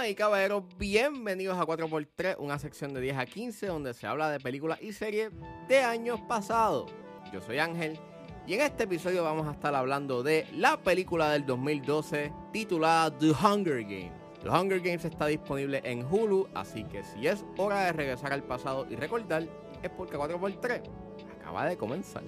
Damas y caballeros, bienvenidos a 4x3, una sección de 10 a 15 donde se habla de películas y series de años pasados. Yo soy Ángel y en este episodio vamos a estar hablando de la película del 2012 titulada The Hunger Games. The Hunger Games está disponible en Hulu, así que si es hora de regresar al pasado y recordar, es porque 4x3 acaba de comenzar.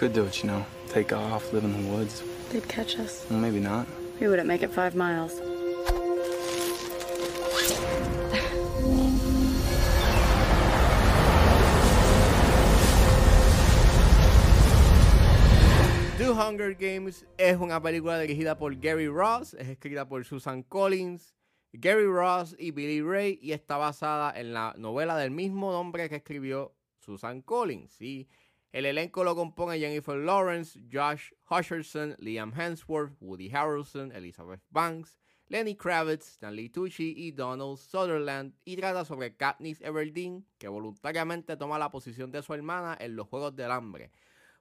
Could do it, you know. Take off, live in the woods. They'd catch us. Well, maybe not. We wouldn't make it five miles. The Hunger Games es una película dirigida por Gary Ross, es escrita por Susan Collins, Gary Ross y Billy Ray y está basada en la novela del mismo nombre que escribió Susan Collins. Y el elenco lo compone Jennifer Lawrence, Josh Hutcherson, Liam Hemsworth, Woody Harrelson, Elizabeth Banks, Lenny Kravitz, Stanley Tucci y Donald Sutherland y trata sobre Katniss Everdeen que voluntariamente toma la posición de su hermana en los Juegos del Hambre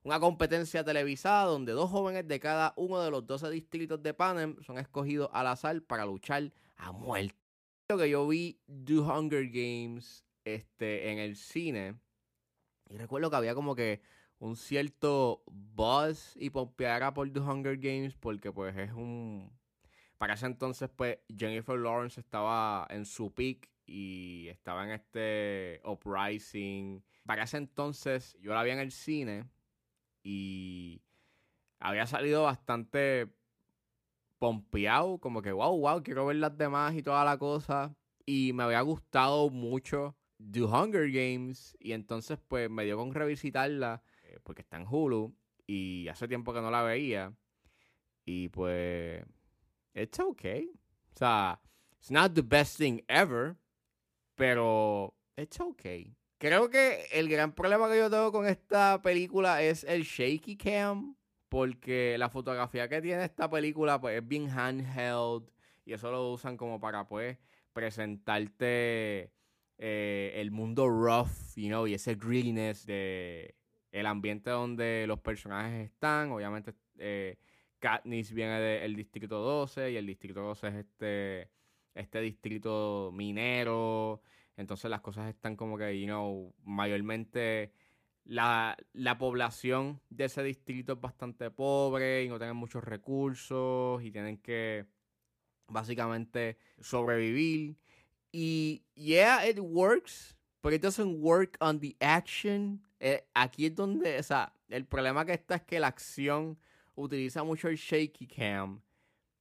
una competencia televisada donde dos jóvenes de cada uno de los 12 distritos de Panem son escogidos al azar para luchar a muerte. Lo que yo vi The Hunger Games este, en el cine y recuerdo que había como que un cierto buzz y pompeara por The Hunger Games porque pues es un... Para ese entonces pues Jennifer Lawrence estaba en su peak y estaba en este Uprising. Para ese entonces yo la vi en el cine y había salido bastante pompeado, como que wow, wow, quiero ver las demás y toda la cosa. Y me había gustado mucho The Hunger Games y entonces pues me dio con revisitarla eh, porque está en Hulu y hace tiempo que no la veía. Y pues, it's okay. O sea, it's not the best thing ever, pero it's okay. Creo que el gran problema que yo tengo con esta película es el shaky cam, porque la fotografía que tiene esta película pues, es bien handheld y eso lo usan como para pues presentarte eh, el mundo rough, you know, y ese grittiness de el ambiente donde los personajes están. Obviamente eh, Katniss viene del distrito 12 y el distrito 12 es este, este distrito minero. Entonces las cosas están como que, you know, mayormente la, la, población de ese distrito es bastante pobre y no tienen muchos recursos y tienen que básicamente sobrevivir. Y yeah, it works, but it doesn't work on the action. Eh, aquí es donde, o sea, el problema que está es que la acción utiliza mucho el shaky cam.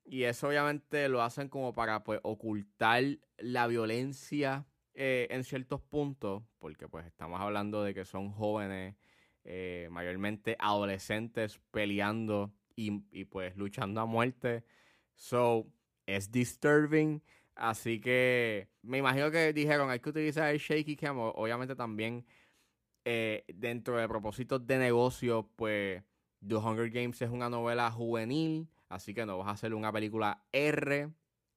Y eso obviamente lo hacen como para pues ocultar la violencia eh, en ciertos puntos, porque pues estamos hablando de que son jóvenes, eh, mayormente adolescentes peleando y, y, pues luchando a muerte. So, es disturbing. Así que me imagino que dijeron hay que utilizar el shaky cam. Obviamente también eh, dentro de propósitos de negocio, pues The Hunger Games es una novela juvenil. Así que no vas a hacer una película R.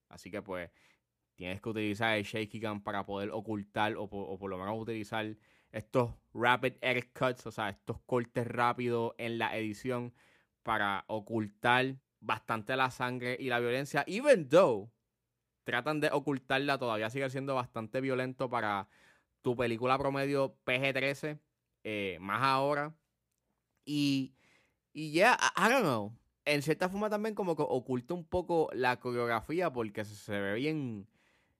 Así que pues tienes que utilizar el shaky cam para poder ocultar o, o, por lo menos utilizar estos rapid edit cuts, o sea, estos cortes rápidos en la edición para ocultar bastante la sangre y la violencia, even though tratan de ocultarla, todavía sigue siendo bastante violento para tu película promedio PG-13, eh, más ahora. Y, y ya, yeah, I, don't know. En cierta forma también como que oculta un poco la coreografía porque se ve bien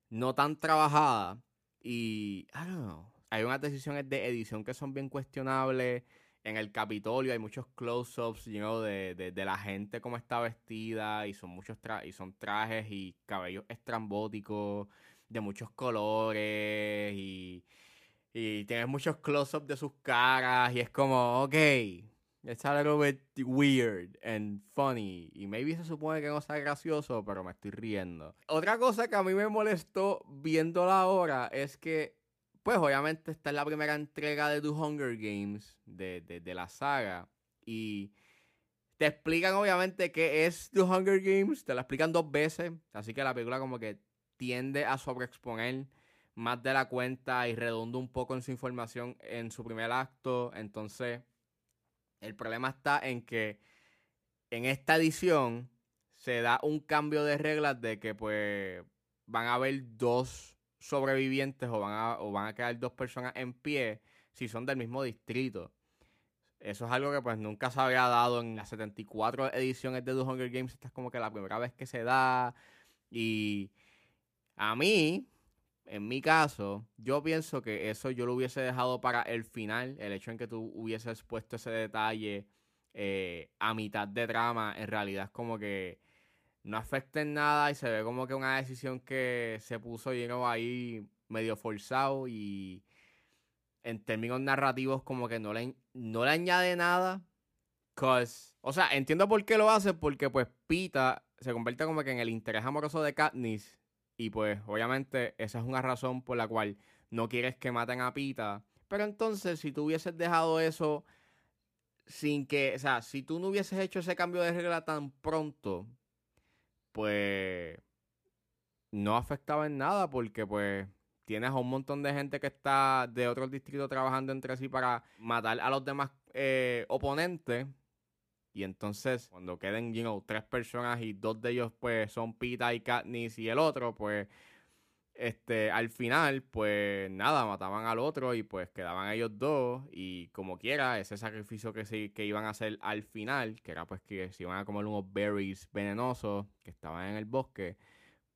no tan trabajada. Y, I don't know, hay unas decisiones de edición que son bien cuestionables. En el Capitolio hay muchos close-ups, you know, de, de, de, la gente como está vestida y son muchos tra y son trajes y cabellos estrambóticos de muchos colores y, y tienes muchos close-ups de sus caras y es como, ok, It's a little bit weird and funny. Y maybe se supone que no sea gracioso, pero me estoy riendo. Otra cosa que a mí me molestó viéndola ahora es que, pues obviamente esta es la primera entrega de The Hunger Games, de, de, de la saga. Y te explican obviamente qué es The Hunger Games. Te la explican dos veces. Así que la película como que tiende a sobreexponer más de la cuenta y redunda un poco en su información en su primer acto. Entonces, el problema está en que en esta edición se da un cambio de reglas de que pues van a haber dos sobrevivientes o van a, o van a quedar dos personas en pie si son del mismo distrito. Eso es algo que pues nunca se había dado en las 74 ediciones de The Hunger Games. Esta es como que la primera vez que se da. Y a mí, en mi caso, yo pienso que eso yo lo hubiese dejado para el final. El hecho en que tú hubieses puesto ese detalle eh, a mitad de trama, en realidad es como que no afecta en nada y se ve como que una decisión que se puso lleno ahí medio forzado y en términos narrativos como que no le, no le añade nada. Cause, o sea, entiendo por qué lo hace, porque pues Pita se convierte como que en el interés amoroso de Katniss y pues obviamente esa es una razón por la cual no quieres que maten a Pita. Pero entonces si tú hubieses dejado eso sin que, o sea, si tú no hubieses hecho ese cambio de regla tan pronto, pues no afectaba en nada porque pues tienes a un montón de gente que está de otros distritos trabajando entre sí para matar a los demás eh, oponentes. Y entonces, cuando queden, you know, tres personas y dos de ellos, pues, son Pita y Katniss y el otro, pues, este, al final, pues, nada, mataban al otro y pues quedaban ellos dos. Y como quiera, ese sacrificio que, sí, que iban a hacer al final, que era pues que se iban a comer unos berries venenosos que estaban en el bosque,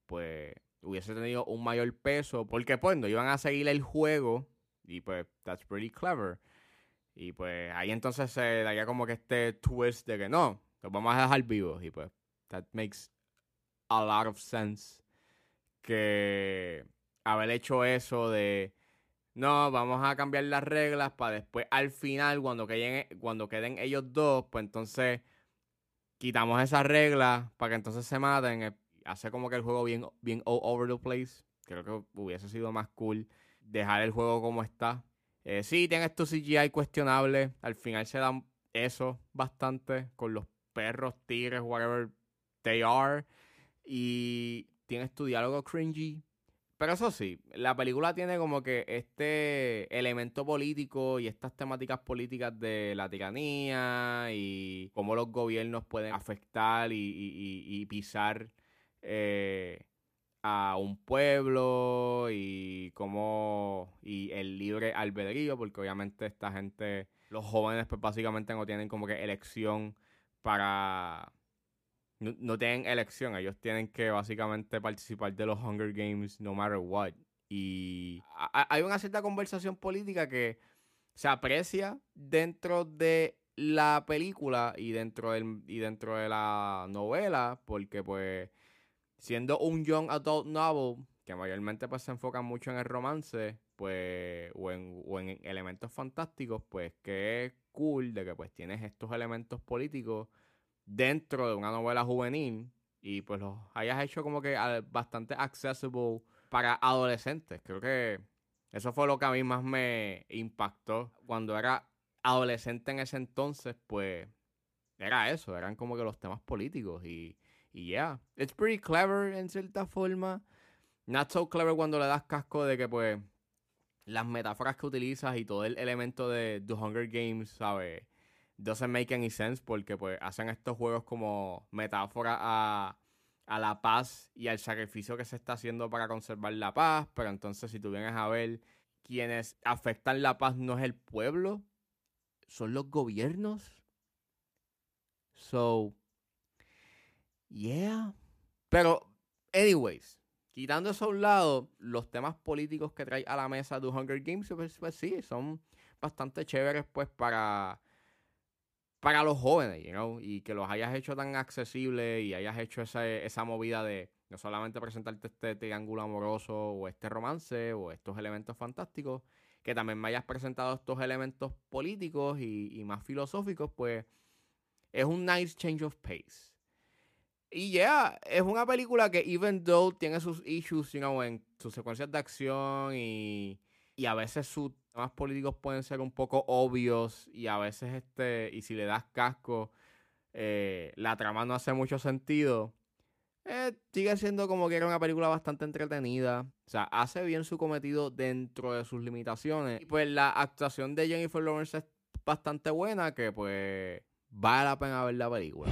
pues hubiese tenido un mayor peso, porque pues no iban a seguir el juego y pues that's pretty clever. Y pues ahí entonces se daría como que este twist de que no, los vamos a dejar vivos y pues that makes a lot of sense que haber hecho eso de no, vamos a cambiar las reglas para después al final cuando queden, cuando queden ellos dos, pues entonces quitamos esas reglas para que entonces se maten hace como que el juego bien, bien all over the place. Creo que hubiese sido más cool dejar el juego como está. Eh, sí, tiene esto CGI cuestionable. Al final se dan eso bastante con los perros, tigres, whatever they are. Y tienes tu diálogo cringy. Pero eso sí, la película tiene como que este elemento político y estas temáticas políticas de la tiranía y cómo los gobiernos pueden afectar y pisar eh, a un pueblo y como y el libre albedrío, porque obviamente esta gente, los jóvenes pues básicamente no tienen como que elección para... No, tienen elección, ellos tienen que básicamente participar de los Hunger Games no matter what. Y hay una cierta conversación política que se aprecia dentro de la película y dentro del, y dentro de la novela, porque pues siendo un young adult novel, que mayormente pues se enfoca mucho en el romance, pues, o en, o en elementos fantásticos, pues que es cool de que pues tienes estos elementos políticos dentro de una novela juvenil y pues los hayas hecho como que bastante accessible para adolescentes. Creo que eso fue lo que a mí más me impactó cuando era adolescente en ese entonces, pues era eso, eran como que los temas políticos y y yeah, it's pretty clever en cierta forma. Not so clever cuando le das casco de que, pues, las metáforas que utilizas y todo el elemento de The Hunger Games, ¿sabes? Doesn't make any sense porque, pues, hacen estos juegos como metáfora a, a la paz y al sacrificio que se está haciendo para conservar la paz. Pero entonces, si tú vienes a ver, quienes afectan la paz no es el pueblo, son los gobiernos. So, Yeah. Pero, anyways, quitando eso a un lado, los temas políticos que trae a la mesa de Hunger Games, pues, pues, sí, son bastante chéveres, pues, para, para los jóvenes, you know, y que los hayas hecho tan accesibles y hayas hecho esa, esa movida de no solamente presentarte este triángulo amoroso o este romance o estos elementos fantásticos, que también me hayas presentado estos elementos políticos y, más filosóficos, pues es un nice change of pace. Y ya, es una película que, even though tiene sus issues, you know, en sus secuencias de acción y, y a veces sus temas políticos pueden ser un poco obvios y a veces, este, y si le das casco, eh, la trama no hace mucho sentido. eh, sigue siendo como que era una película bastante entretenida. O sea, hace bien su cometido dentro de sus limitaciones. Y pues la actuación de Jennifer Lawrence es bastante buena, que pues vale la pena ver la película.